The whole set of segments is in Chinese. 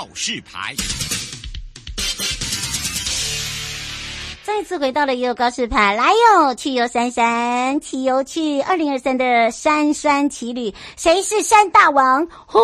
告示牌。再次回到了悠悠高士牌，来哟！去游山山，骑游去二零二三的山山奇旅。谁是山大王？呼，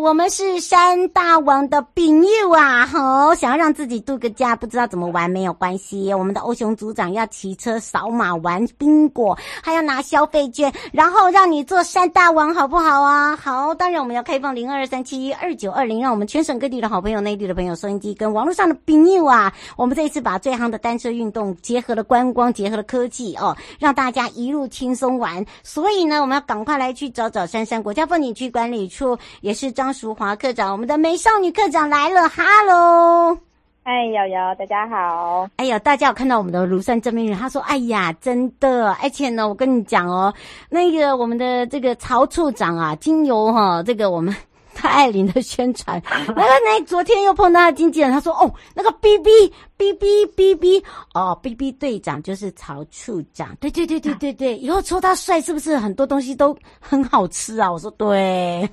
我们是山大王的朋友啊！好，想要让自己度个假，不知道怎么玩，没有关系。我们的欧熊组长要骑车扫码玩宾果，还要拿消费券，然后让你做山大王，好不好啊？好，当然我们要开放零二三七一二九二零，让我们全省各地的好朋友、内地的朋友、收音机跟网络上的朋友啊，我们这一次把最夯的单车运动结合了观光，结合了科技哦，让大家一路轻松玩。所以呢，我们要赶快来去找找杉杉国家风景区管理处，也是张淑华课长，我们的美少女课长来了，哈喽，嗨，瑶瑶，大家好。哎呀，大家有看到我们的庐山真面目？他说：“哎呀，真的，而且呢，我跟你讲哦，那个我们的这个曹处长啊，经由哈这个我们。”他爱玲的宣传，那个那昨天又碰到他经纪人，他说：“哦，那个 B B B B B B 哦，B B 队长就是曹处长，对对对对对对，以后抽他帅是不是很多东西都很好吃啊？”我说：“对。”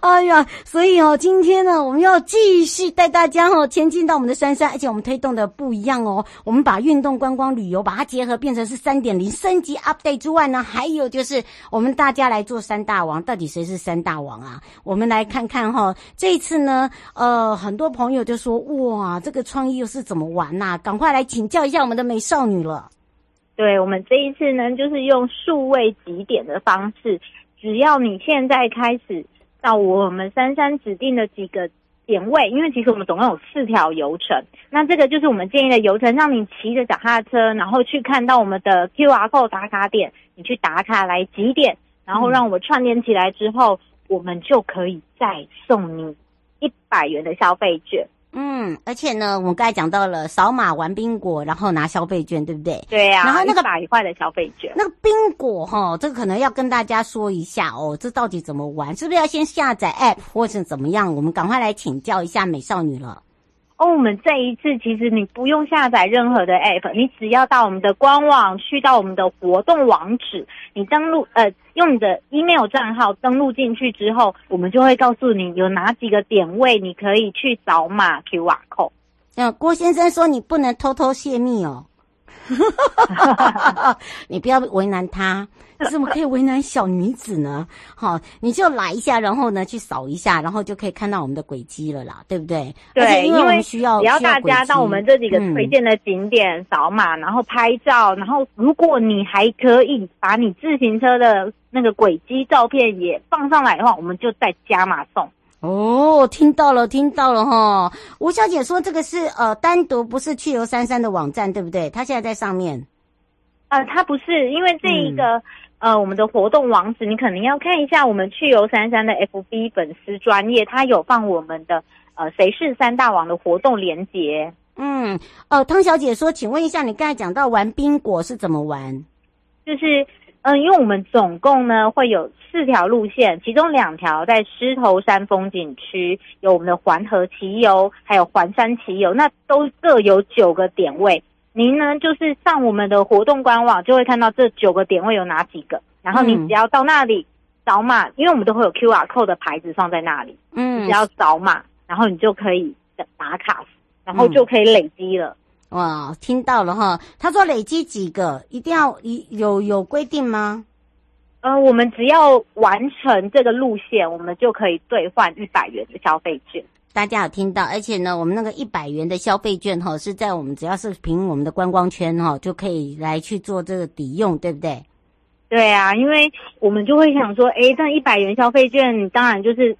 哎呀，所以哦，今天呢，我们要继续带大家哦前进到我们的山山，而且我们推动的不一样哦，我们把运动观光旅游把它结合，变成是三点零升级 update 之外呢，还有就是我们大家来做三大王，到底谁是三大王啊？我们来看看哈，这一次呢，呃，很多朋友就说，哇，这个创意又是怎么玩呐？赶快来请教一下我们的美少女了。对，我们这一次呢，就是用数位集点的方式，只要你现在开始到我们珊珊指定的几个点位，因为其实我们总共有四条游程，那这个就是我们建议的游程，让你骑着脚踏车，然后去看到我们的 QR code 打卡点，你去打卡来集点，然后让我们串联起来之后。我们就可以再送你一百元的消费券。嗯，而且呢，我们刚才讲到了扫码玩宾果，然后拿消费券，对不对？对呀、啊。然后那个百块的消费券，那个宾果哈，这个可能要跟大家说一下哦，这到底怎么玩？是不是要先下载 App 或是怎么样？我们赶快来请教一下美少女了。哦，我们这一次其实你不用下载任何的 app，你只要到我们的官网，去到我们的活动网址，你登录呃，用你的 email 账号登录进去之后，我们就会告诉你有哪几个点位你可以去扫码 QR code。嗯，郭先生说你不能偷偷泄密哦。你不要为难他，你怎么可以为难小女子呢？好，你就来一下，然后呢去扫一下，然后就可以看到我们的轨迹了啦，对不对？对，因为需要只要大家到我们这几个推荐的景点扫码，嗯，然后拍照，然后如果你还可以把你自行车的那个轨迹照片也放上来的话，我们就再加码送。哦，听到了，听到了哈。吴小姐说这个是呃单独不是去游三三的网站，对不对？她现在在上面。呃，它不是，因为这一个、嗯、呃我们的活动网址，你可能要看一下我们去游三三的 FB 粉丝专业，它有放我们的呃谁是三大王的活动连接。嗯，呃，汤小姐说，请问一下，你刚才讲到玩冰果是怎么玩？就是。嗯，因为我们总共呢会有四条路线，其中两条在狮头山风景区，有我们的环河骑游，还有环山骑游，那都各有九个点位。您呢就是上我们的活动官网，就会看到这九个点位有哪几个，然后你只要到那里扫码，嗯，因为我们都会有 QR code 的牌子放在那里，嗯，只要扫码，然后你就可以打卡，然后就可以累积了。嗯哇，听到了哈，他说累积几个，一定要一有有规定吗？呃，我们只要完成这个路线，我们就可以兑换一百元的消费券。大家有听到？而且呢，我们那个一百元的消费券哈，是在我们只要是凭我们的观光圈哈，就可以来去做这个抵用，对不对？对啊，因为我们就会想说，诶，这一百元消费券，当然就是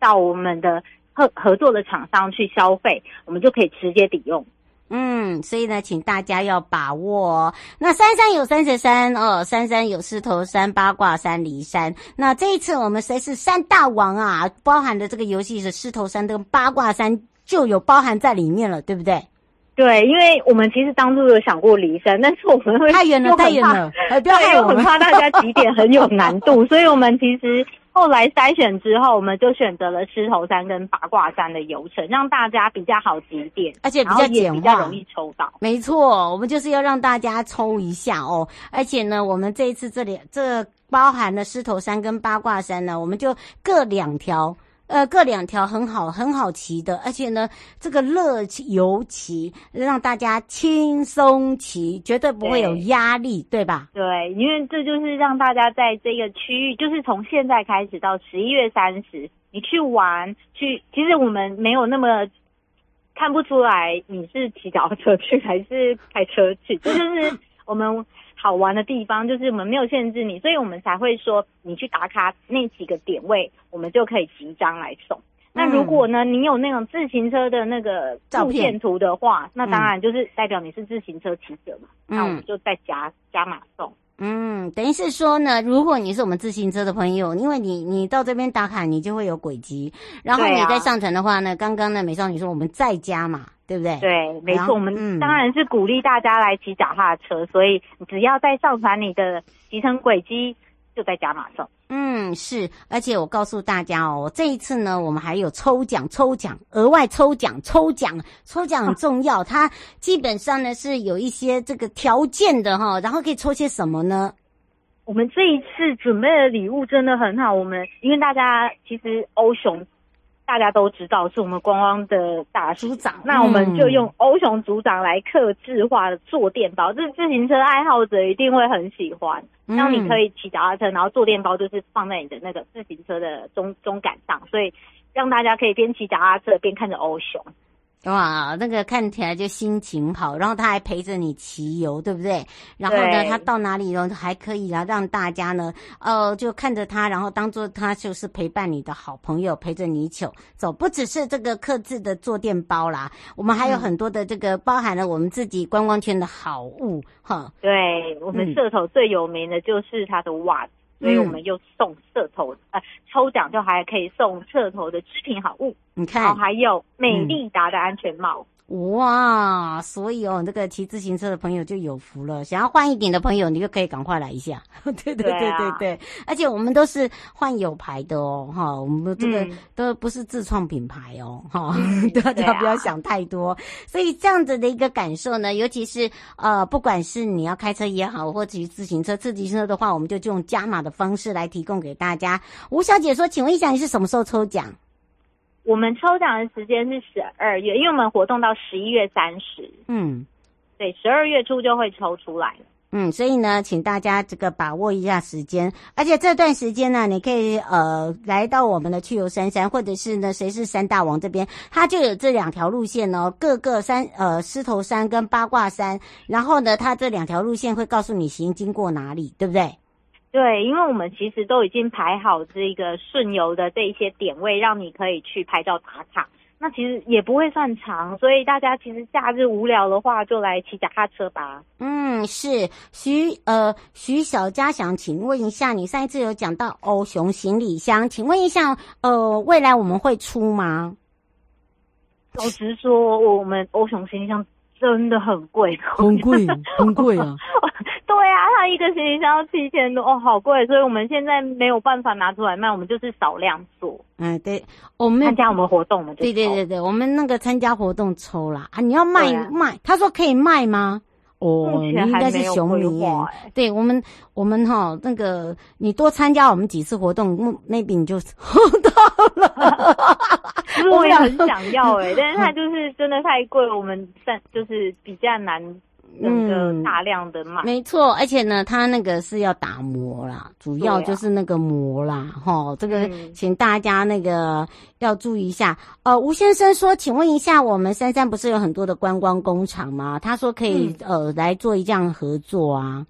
到我们的合合作的厂商去消费，我们就可以直接抵用。嗯，所以呢，请大家要把握哦。那三山有三十三哦，三山有狮头山、八卦山、离山。那这一次我们谁是山大王啊？包含的这个游戏是狮头山跟八卦山就有包含在里面了，对不对？对，因为我们其实当初有想过离山，但是我们会太远了，太远了，不要害我们，很怕大家几点很有难度，所以我们其实。后来筛选之后，我们就选择了狮头山跟八卦山的游程，让大家比较好集点，而且比较简化，比较容易抽到。没错，我们就是要让大家抽一下哦。而且呢，我们这一次这里这包含了狮头山跟八卦山呢，我们就各两条。呃，各两条很好，很好骑的，而且呢，这个乐游骑让大家轻松骑，绝对不会有压力，对，对吧？对，因为这就是让大家在这个区域，就是从现在开始到十一月三十，你去玩去，其实我们没有那么看不出来你是骑脚车去还是开车去，这就是我们。好玩的地方就是我们没有限制你，所以我们才会说你去打卡那几个点位，我们就可以集章来送。那如果呢，你有那种自行车的那个路线图的话，那当然就是代表你是自行车骑者嘛，那我们就再加加码送。嗯，等于是说呢，如果你是我们自行车的朋友，因为你你到这边打卡，你就会有轨迹，然后你再上传的话呢，刚刚呢美少女说我们再加码，对不对？对，没错，我们当然是鼓励大家来骑脚踏车，所以只要再上传你的骑乘轨迹，就在加码送。嗯，是，而且我告诉大家哦，这一次呢，我们还有抽奖，抽奖，额外抽奖，抽奖，抽奖很重要。它基本上呢是有一些这个条件的哈，然后可以抽些什么呢？我们这一次准备的礼物真的很好，我们因为大家其实欧熊。大家都知道是我们光光的大组长，那我们就用欧熊组长来刻制化的坐垫包，这自行车爱好者一定会很喜欢。然后你可以骑脚踏车，然后坐垫包就是放在你的那个自行车的中中杆上，所以让大家可以边骑脚踏车边看着欧熊。哇，那个看起来就心情好，然后他还陪着你骑游，对不对？然后呢，他到哪里呢还可以啊，让大家呢，呃，就看着他，然后当做他就是陪伴你的好朋友，陪着你走走。不只是这个刻字的坐垫包啦，我们还有很多的这个包含了我们自己观光圈的好物哈。对，我们社头最有名的就是他的袜子。所以我们又送社头，呃，抽奖就还可以送社头的织品好物，你看，然后还有美利达的安全帽。哇，所以哦，那个骑自行车的朋友就有福了。想要换一点的朋友，你就可以赶快来一下。对对对对对，对啊，而且我们都是换有牌的哦，哈，我们这个都不是自创品牌哦，哈，嗯，大家不要想太多。啊，所以这样子的一个感受呢，尤其是呃，不管是你要开车也好，或骑自行车，自行车的话，我们就用加码的方式来提供给大家。吴小姐说，请问一下，你是什么时候抽奖？我们抽奖的时间是十二月，因为我们活动到十一月三十。嗯，对，十二月初就会抽出来了。嗯，所以呢，请大家这个把握一下时间，而且这段时间呢，你可以呃来到我们的去游三山，或者是呢谁是山大王这边，它就有这两条路线哦，各个山呃狮头山跟八卦山，然后呢，它这两条路线会告诉你行经过哪里，对不对？对，因为我们其实都已经排好这个顺游的这一些点位，让你可以去拍照打卡。那其实也不会算长，所以大家其实假日无聊的话，就来骑脚踏车吧。嗯，是徐呃徐小佳想请问一下，你上一次有讲到欧熊行李箱，请问一下，呃，未来我们会出吗？老实说，我们欧熊行李箱真的很贵，很贵，很贵啊。一个行李箱要七千多哦，好贵，所以我们现在没有办法拿出来卖，我们就是少量做。嗯，对，我们参加我们活动，我们就对对对对，我们那个参加活动抽啦啊！你要卖、啊、卖，他说可以卖吗？哦，你应该是熊迷耶。对我们，我们哈那个，你多参加我们几次活动，maybe 你就 抽到了。其实我也很想要哎，但是它就是真的太贵，我们算就是比较难。那个大量的卖、嗯，没错，而且呢，它那个是要打磨啦，主要就是那个磨啦，哈、啊，这个请大家那个要注意一下。嗯、呃，吴先生说，请问一下，我们三山不是有很多的观光工厂吗？他说可以、嗯、呃来做一这样合作啊。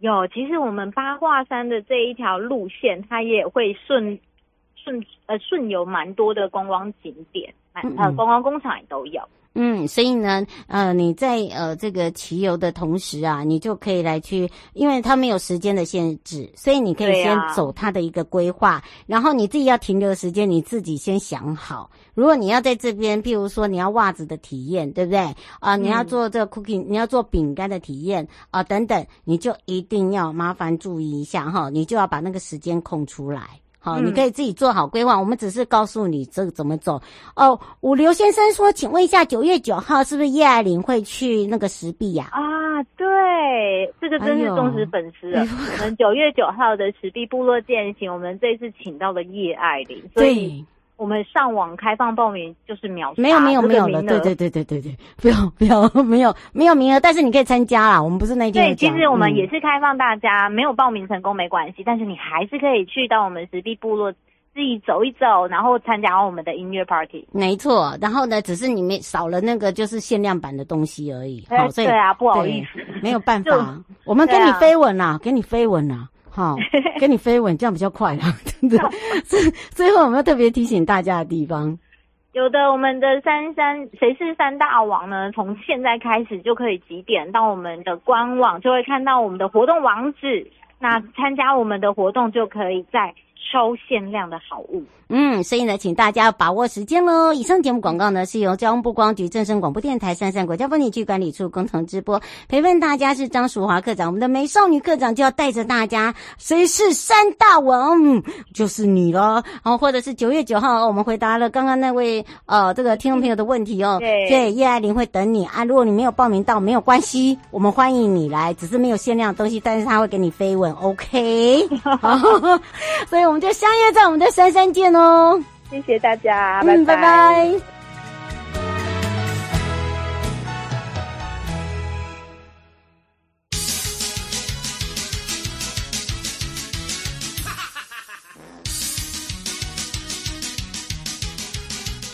有，其实我们八卦山的这一条路线，它也会顺顺呃顺游蛮多的观光景点，呃观光工厂也都有。嗯，所以呢，呃，你在呃这个骑游的同时啊，你就可以来去，因为它没有时间的限制，所以你可以先走它的一个规划，啊、然后你自己要停留的时间，你自己先想好。如果你要在这边，譬如说你要袜子的体验，对不对？啊、呃，你要做这个 cooking，、嗯、你要做饼干的体验啊、呃，等等，你就一定要麻烦注意一下哈，你就要把那个时间空出来。好，你可以自己做好规划。嗯、我们只是告诉你这个怎么走。哦，五刘先生说，请问一下，九月九号是不是叶爱玲会去那个石壁呀？啊，对，这个真是忠实粉丝了。哎、我们九月九号的石壁部落践行，我们这次请到了叶爱玲，所以。我们上网开放报名就是秒，没有没有没有了，对对对对对对，不要不要没有没有名额，但是你可以参加啦。我们不是那天对，其实我们也是开放大家，嗯、没有报名成功没关系，但是你还是可以去到我们石壁部落自己走一走，然后参加我们的音乐 party。没错，然后呢，只是你没少了那个就是限量版的东西而已。好，所以对啊，不好意思，没有办法，我们给你飞吻啦，啊、给你飞吻啦。好，跟你飞吻，这样比较快啊，真的。最 最后，我们要特别提醒大家的地方，有的我们的三三谁是三大王呢？从现在开始就可以几点到我们的官网，就会看到我们的活动网址。那参加我们的活动，就可以在。抽限量的好物，嗯，所以呢，请大家把握时间喽。以上节目广告呢，是由交通部光局、正声广播电台、三山国家风景区管理处共同直播。陪伴大家是张淑华课长，我们的美少女课长就要带着大家，谁是三大王？就是你喽。然后，或者是九月九号，我们回答了刚刚那位呃这个听众朋友的问题哦。对，对，叶爱玲会等你啊。如果你没有报名到，没有关系，我们欢迎你来，只是没有限量的东西，但是他会给你飞吻，OK？好，所以。我们就相约在我们的三山见哦！谢谢大家，嗯、拜拜。拜拜。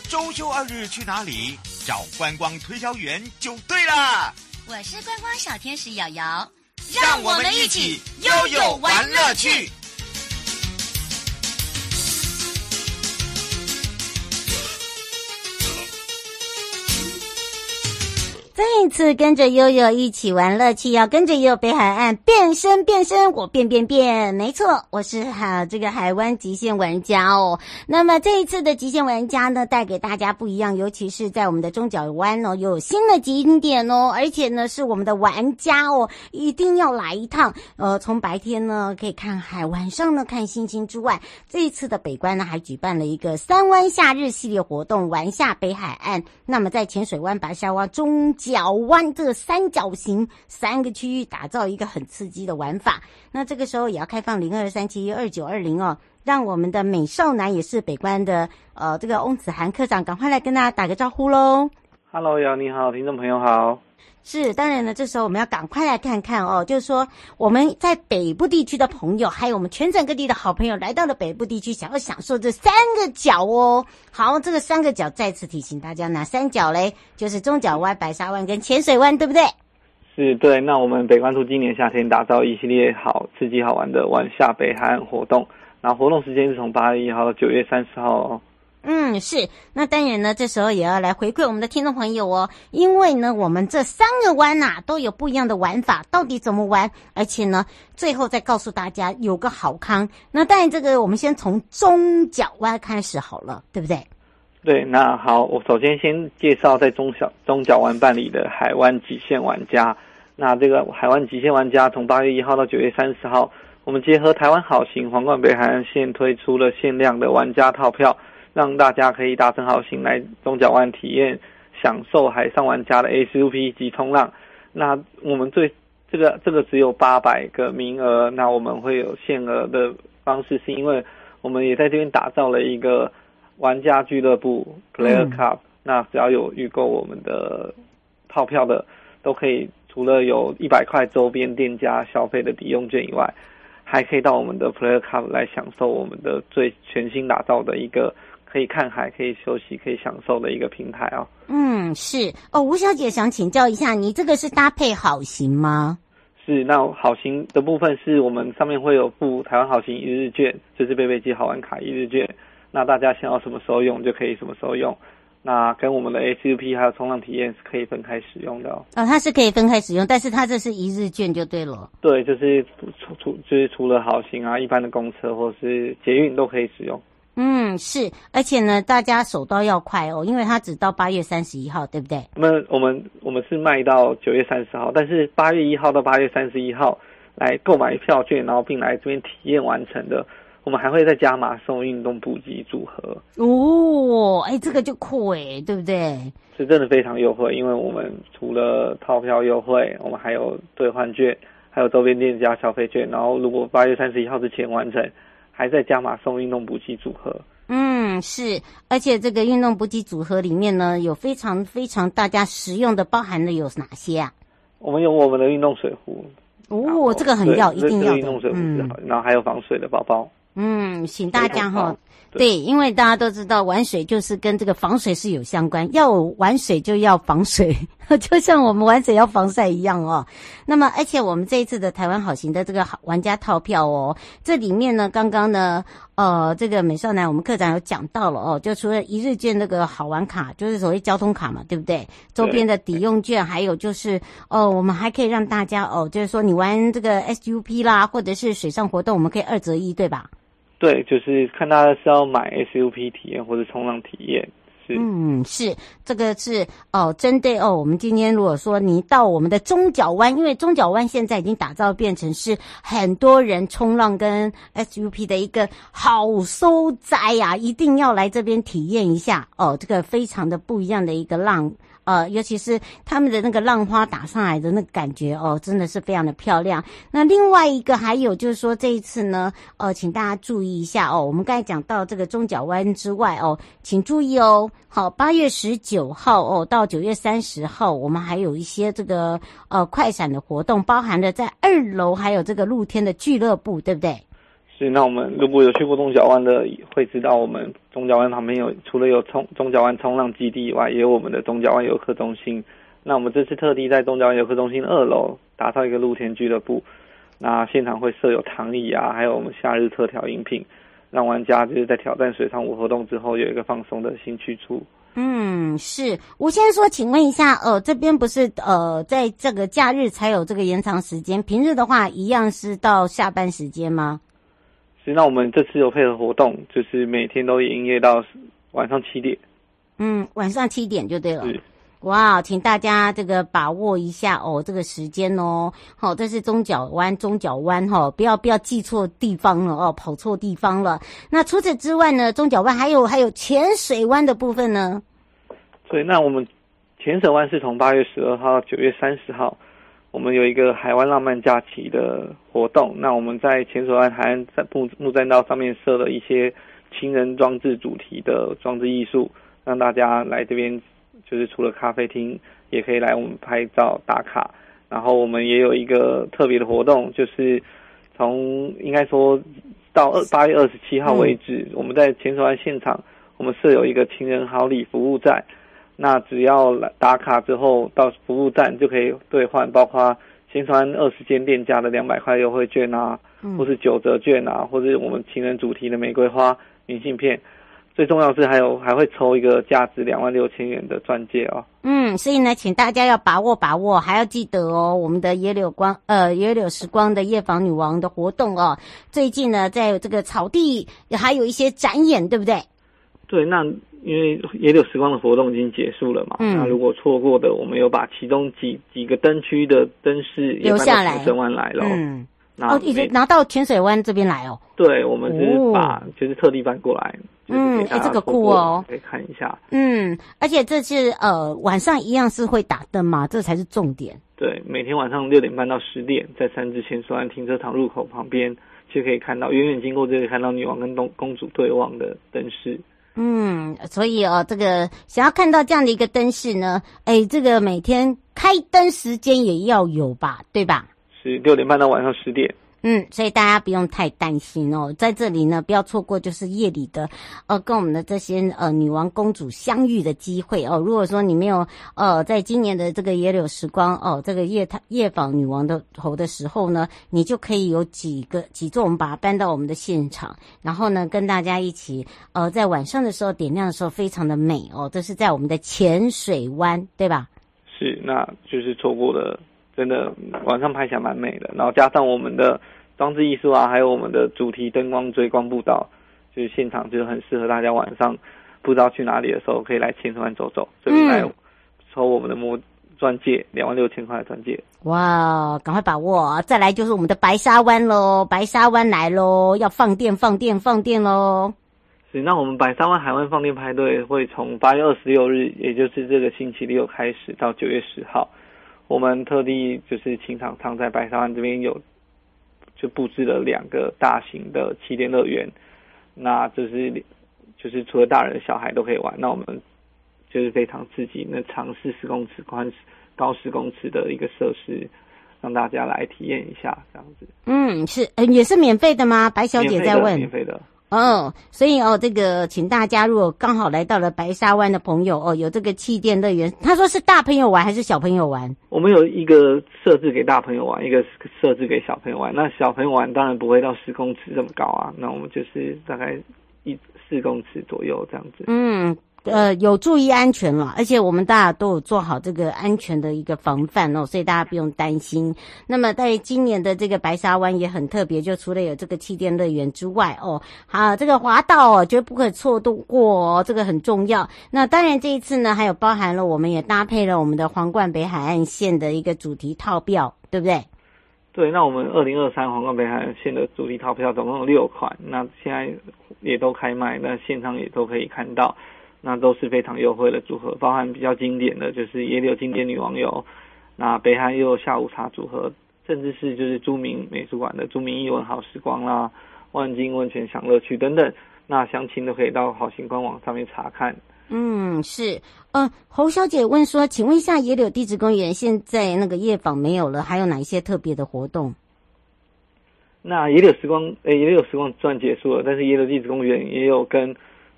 周休二日去哪里？找观光推销员就对了。我是观光小天使瑶瑶，让我们一起悠悠玩乐趣。再一次跟着悠悠一起玩乐趣，要跟着悠悠北海岸变身变身，我变变变，没错，我是哈这个海湾极限玩家哦。那么这一次的极限玩家呢，带给大家不一样，尤其是在我们的中角湾哦，有新的景点哦，而且呢是我们的玩家哦，一定要来一趟。呃，从白天呢可以看海，晚上呢看星星之外，这一次的北关呢还举办了一个三湾夏日系列活动，玩下北海岸。那么在浅水湾、白沙湾中。角弯这三角形三个区域打造一个很刺激的玩法，那这个时候也要开放零二三七二九二零哦，让我们的美少男也是北关的呃这个翁子涵科长赶快来跟大家打个招呼喽。Hello 呀，你好，听众朋友好。是，当然呢，这时候我们要赶快来看看哦，就是说我们在北部地区的朋友，还有我们全省各地的好朋友，来到了北部地区，想要享受这三个角哦。好，这个三个角再次提醒大家，哪三角嘞？就是中角湾、白沙湾跟浅水湾，对不对？是，对。那我们北关处今年夏天打造一系列好刺激好玩的玩下北海岸活动，然后活动时间是从八月一号到九月三十号哦。嗯，是。那当然呢，这时候也要来回馈我们的听众朋友哦，因为呢，我们这三个湾呐、都有不一样的玩法，到底怎么玩？而且呢，最后再告诉大家有个好康。那当然，这个我们先从中角湾开始好了，对不对？对，那好，我首先先介绍在中小中角湾办理的海湾极限玩家。那这个海湾极限玩家从八月一号到九月三十号，我们结合台湾好行皇冠北海岸线推出了限量的玩家套票。让大家可以搭乘好行来中角湾体验，享受海上玩家的 SUP 及冲浪。那我们最这个这个只有八百个名额，那我们会有限额的方式，是因为我们也在这边打造了一个玩家俱乐部 Player Club。那只要有预购我们的套票的，都可以除了有一百块周边店家消费的抵用券以外，还可以到我们的 Player Club 来享受我们的最全新打造的一个。可以看海，可以休息，可以享受的一个平台哦。嗯，是哦，吴小姐想请教一下，你这个是搭配好行吗？是，那好行的部分是我们上面会有附台湾好行一日券，就是贝贝机好玩卡一日券。那大家想要什么时候用就可以什么时候用。那跟我们的 SUP 还有冲浪体验是可以分开使用的哦。啊、哦，它是可以分开使用，但是它这是一日券就对了。对，就是除除就是除了好行啊，一般的公车或是捷运都可以使用。嗯，是，而且呢，大家手到要快哦，因为它只到八月三十一号，对不对？那我们我们是卖到九月三十号，但是八月一号到八月三十一号来购买票券，然后并来这边体验完成的。我们还会再加码送运动补给组合哦，哎，这个就酷哎，对不对？是真的非常优惠，因为我们除了套票优惠，我们还有兑换券，还有周边店家消费券。然后如果八月三十一号之前完成，还在加码送运动补给组合。嗯，是，而且这个运动补给组合里面呢，有非常非常大家实用的，包含的有哪些啊？我们有我们的运动水壶哦，这个很要，一定要的。运动水壶，嗯，然后还有防水的包包。嗯，请大家哈，对，因为大家都知道玩水就是跟这个防水是有相关，要玩水就要防水，就像我们玩水要防晒一样哦。那么，而且我们这一次的台湾好行的这个玩家套票哦，这里面呢，刚刚呢，呃，这个美少男我们课长有讲到了哦，就除了一日券那个好玩卡，就是所谓交通卡嘛，对不对？周边的抵用券，还有就是哦，我们还可以让大家哦，就是说你玩这个 SUP 啦，或者是水上活动，我们可以二择一，对吧？对，就是看大家是要买 SUP 体验或者冲浪体验，是嗯，是这个是哦，针对哦，我们今天如果说你到我们的中角湾，因为中角湾现在已经打造变成是很多人冲浪跟 SUP 的一个好所在呀，一定要来这边体验一下哦，这个非常的不一样的一个浪。呃，尤其是他们的那个浪花打上来的那个感觉哦，真的是非常的漂亮。那另外一个还有就是说，这一次呢，呃，请大家注意一下哦。我们刚才讲到这个中角湾之外哦，请注意哦。好，八月十九号哦到九月三十号，我们还有一些这个呃快闪的活动，包含了在二楼还有这个露天的俱乐部，对不对？是，那我们如果有去过中角湾的，会知道我们中角湾旁边有除了有冲中角湾冲浪基地以外，也有我们的中角湾游客中心。那我们这次特地在中角湾游客中心二楼打造一个露天俱乐部，那现场会设有躺椅啊，还有我们夏日特调饮品，让玩家就是在挑战水上舞活动之后有一个放松的新去处。嗯，是。吴先生说，请问一下，呃，这边不是呃，在这个假日才有这个延长时间，平日的话一样是到下班时间吗？那我们这次有配合活动，就是每天都营业到晚上七点。嗯，晚上七点就对了。哇，请大家这个把握一下哦，这个时间哦。好、哦，这是中角湾，中角湾哈、哦，不要不要记错地方了哦，跑错地方了。那除此之外呢，中角湾还有还有浅水湾的部分呢。对，那我们浅水湾是从八月十二号到九月三十号。我们有一个海湾浪漫假期的活动，那我们在浅水湾海岸在木木栈道上面设了一些情人装置主题的装置艺术，让大家来这边，就是除了咖啡厅，也可以来我们拍照打卡。然后我们也有一个特别的活动，就是从应该说到二八月二十七号为止，我们在浅水湾现场，我们设有一个情人好礼服务站。那只要来打卡之后，到服务站就可以兑换，包括新川二十间店家的两百块优惠券啊，嗯、或是九折券啊，或是我们情人主题的玫瑰花明信片。最重要的是还有还会抽一个价值两万六千元的钻戒哦。嗯，所以呢，请大家要把握把握，还要记得哦，我们的野柳光呃野柳时光的夜访女王的活动哦，最近呢，在这个草地还有一些展演，对不对？对，那。因为野柳时光的活动已经结束了嘛，嗯、那如果错过的，我们有把其中几几个灯区的灯饰留下来浅水湾来了。嗯，然后哦，已经拿到浅水湾这边来哦。对，我们就是把、哦、就是特地搬过来。嗯，哎，这个酷哦，可以看一下。嗯，而且这次呃晚上一样是会打灯嘛，这才是重点。对，每天晚上六点半到十点，在三芝浅水湾停车场入口旁边就可以看到，远远经过就可以看到女王跟东公主对望的灯饰。嗯，所以哦，这个想要看到这样的一个灯饰呢，哎，这个每天开灯时间也要有吧，对吧？是六点半到晚上十点。嗯，所以大家不用太担心哦，在这里呢，不要错过就是夜里的，呃，跟我们的这些呃女王公主相遇的机会哦。如果说你没有呃，在今年的这个野柳时光哦，这个夜探夜访女王的头的时候呢，你就可以有几个几座，我们把它搬到我们的现场，然后呢，跟大家一起呃，在晚上的时候点亮的时候，非常的美哦。这是在我们的浅水湾，对吧？是，那就是错过了，真的晚上拍起来蛮美的，然后加上我们的。装置艺术啊，还有我们的主题灯光追光步道，就是现场就是很适合大家晚上不知道去哪里的时候，可以来浅水湾走走，这边来抽我们的摩钻戒，两万六千块的钻戒。哇，赶快把握！再来就是我们的白沙湾喽，白沙湾来喽，要放电放电放电喽！是，那我们白沙湾海湾放电派对会从八月二十六日，也就是这个星期六开始，到九月十号，我们特地就是请厂商在白沙湾这边有。就布置了两个大型的气垫乐园，那就是就是除了大人小孩都可以玩，那我们就是非常刺激，那长四十公尺、宽高十公尺的一个设施，让大家来体验一下这样子。嗯，是，呃，也是免费的吗？白小姐在问。免费的。哦，所以哦，这个请大家如果刚好来到了白沙湾的朋友哦，有这个气垫乐园，他说是大朋友玩还是小朋友玩？我们有一个设置给大朋友玩，一个设置给小朋友玩。那小朋友玩当然不会到十公尺这么高啊，那我们就是大概一四公尺左右这样子。嗯。呃，有注意安全了，而且我们大家都有做好这个安全的一个防范哦，所以大家不用担心。那么在今年的这个白沙湾也很特别，就除了有这个气垫乐园之外哦，好，这个滑道哦，绝不可错度过哦，这个很重要。那当然这一次呢，还有包含了我们也搭配了我们的皇冠北海岸线的一个主题套票，对不对？对，那我们二零二三皇冠北海岸线的主题套票总共有六款，那现在也都开卖，那现场也都可以看到。那都是非常优惠的组合，包含比较经典的就是野柳经典女王游，那北海又有下午茶组合，甚至是就是著名美术馆的著名艺文好时光啦，万金温泉享乐区等等，那详情都可以到好行官网上面查看。嗯，是，呃，侯小姐问说，请问一下野柳地质公园现在那个夜访没有了，还有哪一些特别的活动？那野柳时光，诶、欸，野柳时光算结束了，但是野柳地质公园也有跟。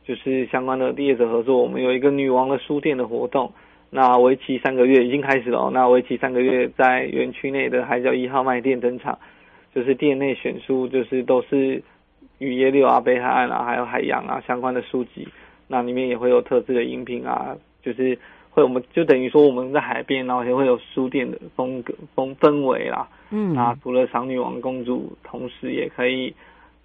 就是相关的业者合作，我们有一个女王的书店的活动，那为期三个月已经开始了哦。那为期三个月，在园区内的海角一号卖店登场，就是店内选书，就是都是与耶六啊、北海岸啊、还有海洋啊相关的书籍。那里面也会有特制的饮品啊，就是会我们就等于说我们在海边，然后也会有书店的风格风氛围啦。嗯，那除了赏女王公主，同时也可以。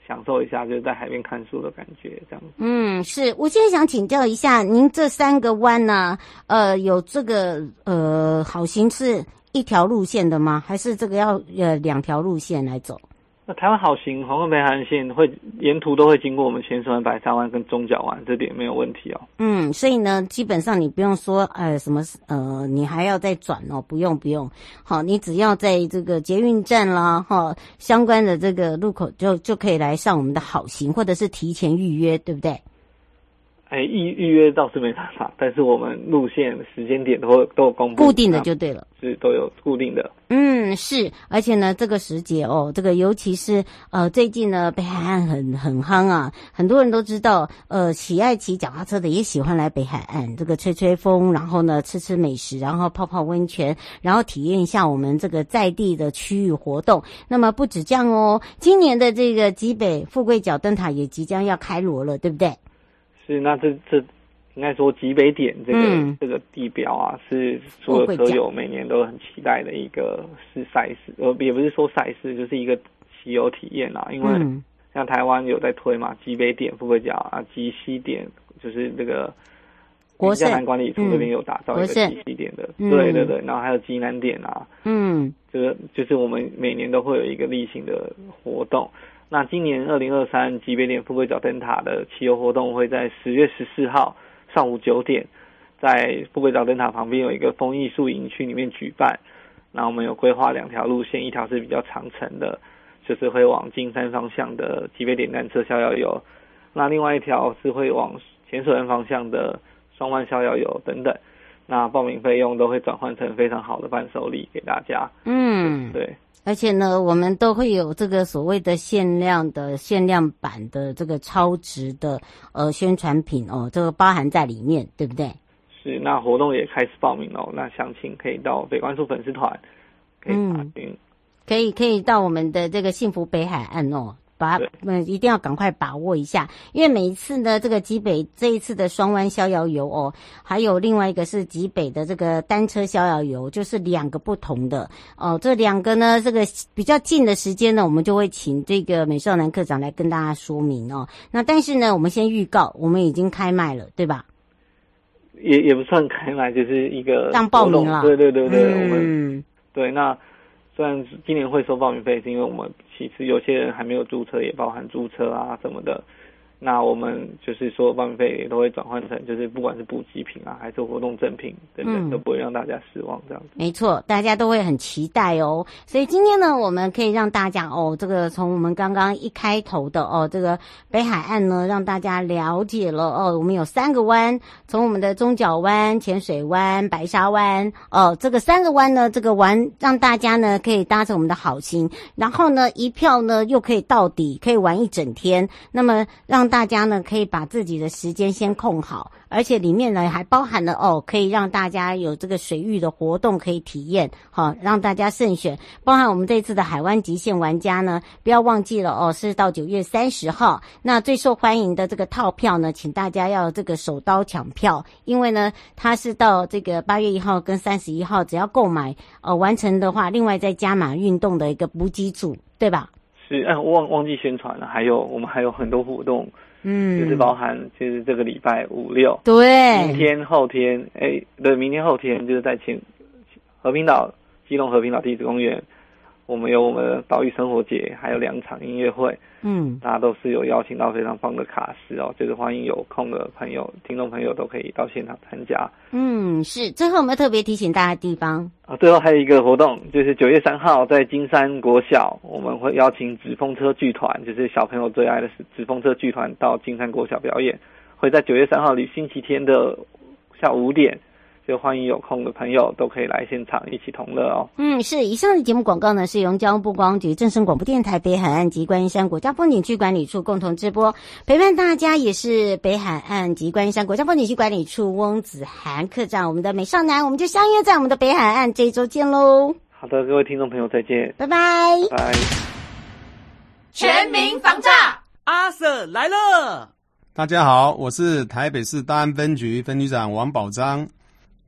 享受一下就是在海边看书的感觉，这样。嗯，是我现在想请教一下，您这三个弯呢，呃，有这个呃好行是一条路线的吗？还是这个要呃两条路线来走？台湾好行皇冠北海岸线会沿途都会经过我们前山湾、白沙湾跟中角湾，这点没有问题哦。嗯，所以呢，基本上你不用说，呃，什么呃，你还要再转哦，不用不用。好，你只要在这个捷运站啦，哈，相关的这个路口就就可以来上我们的好行，或者是提前预约，对不对？哎，预预约倒是没办法，但是我们路线时间点都都有公布，固定的就对了，是都有固定的。嗯，是，而且呢，这个时节哦，这个尤其是呃，最近呢，北海岸很很夯啊，很多人都知道，呃，喜爱骑脚踏车的也喜欢来北海岸，这个吹吹风，然后呢，吃吃美食，然后泡泡温泉，然后体验一下我们这个在地的区域活动。那么不止这样哦，今年的这个极北富贵角灯塔也即将要开锣了，对不对？是，那这这应该说极北点这个、嗯、这个地标啊，是所有车友每年都很期待的一个是赛事，呃，也不是说赛事，就是一个骑游体验啊。因为像台湾有在推嘛，极北点、富贵角啊，极西点就是这个国家南管理处这边有打造一个极西点的，对对对，然后还有极南点啊，嗯，就是就是我们每年都会有一个例行的活动。那今年二零二三级别点富贵角灯塔的骑游活动会在十月十四号上午九点，在富贵角灯塔旁边有一个风艺术营区里面举办。那我们有规划两条路线，一条是比较长程的，就是会往金山方向的级别点单车逍遥游；那另外一条是会往浅水湾方向的双湾逍遥游等等。那报名费用都会转换成非常好的伴手礼给大家。嗯，对。而且呢，我们都会有这个所谓的限量的、限量版的这个超值的呃宣传品哦，这个包含在里面，对不对？是，那活动也开始报名了，那详情可以到北关处粉丝团可以查询，嗯，可以可以到我们的这个幸福北海岸哦。把嗯，一定要赶快把握一下，因为每一次呢，这个极北这一次的双湾逍遥游哦，还有另外一个是极北的这个单车逍遥游，就是两个不同的哦。这两个呢，这个比较近的时间呢，我们就会请这个美少男课长来跟大家说明哦。那但是呢，我们先预告，我们已经开卖了，对吧？也也不算开卖，就是一个当报名了。对对对对，嗯、我们对那。但是今年会收报名费，是因为我们其实有些人还没有注册，也包含注册啊什么的。那我们就是说，报名费也都会转换成，就是不管是补给品啊，还是活动赠品等等，都不会让大家失望。这样子，没错，大家都会很期待哦。所以今天呢，我们可以让大家哦，这个从我们刚刚一开头的哦，这个北海岸呢，让大家了解了哦，我们有三个湾，从我们的中角湾、浅水湾、白沙湾哦，这个三个湾呢，这个玩让大家呢可以搭着我们的好心，然后呢一票呢又可以到底，可以玩一整天。那么让大家呢可以把自己的时间先控好，而且里面呢还包含了哦，可以让大家有这个水域的活动可以体验，好让大家慎选。包含我们这次的海湾极限玩家呢，不要忘记了哦，是到九月三十号。那最受欢迎的这个套票呢，请大家要这个手刀抢票，因为呢它是到这个八月一号跟三十一号，只要购买呃完成的话，另外再加码运动的一个补给组，对吧？是，哎，忘忘记宣传了，还有我们还有很多活动，嗯，就是包含就是这个礼拜五六，对，明天后天，哎，对，明天后天就是在前和平岛基隆和平岛地质公园。我们有我们的岛屿生活节，还有两场音乐会，嗯，大家都是有邀请到非常棒的卡司哦，就是欢迎有空的朋友、听众朋友都可以到现场参加。嗯，是。最后我们要特别提醒大家的地方啊，最后还有一个活动，就是九月三号在金山国小，我们会邀请纸风车剧团，就是小朋友最爱的纸风车剧团到金山国小表演，会在九月三号里星期天的下午五点。就欢迎有空的朋友都可以来现场一起同乐哦。嗯，是。以上的节目广告呢，是由交通部观光局、正声广播电台、北海岸及观音山国家风景区管理处共同直播。陪伴大家也是北海岸及观音山国家风景区管理处翁子涵课长，我们的美少男，我们就相约在我们的北海岸，这一周见喽。好的，各位听众朋友再见，拜拜。拜。全民防诈，阿 Sir 来了。大家好，我是台北市大安分局分局长王宝章。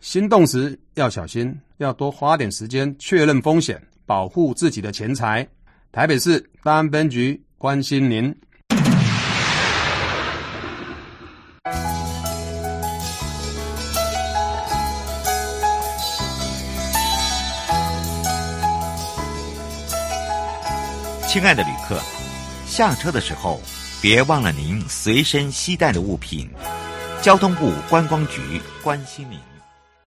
心动时要小心。要多花点时间确认风险，保护自己的钱财。台北市大安分局关心您。亲爱的旅客，下车的时候别忘了您随身携带的物品。交通部观光局关心您。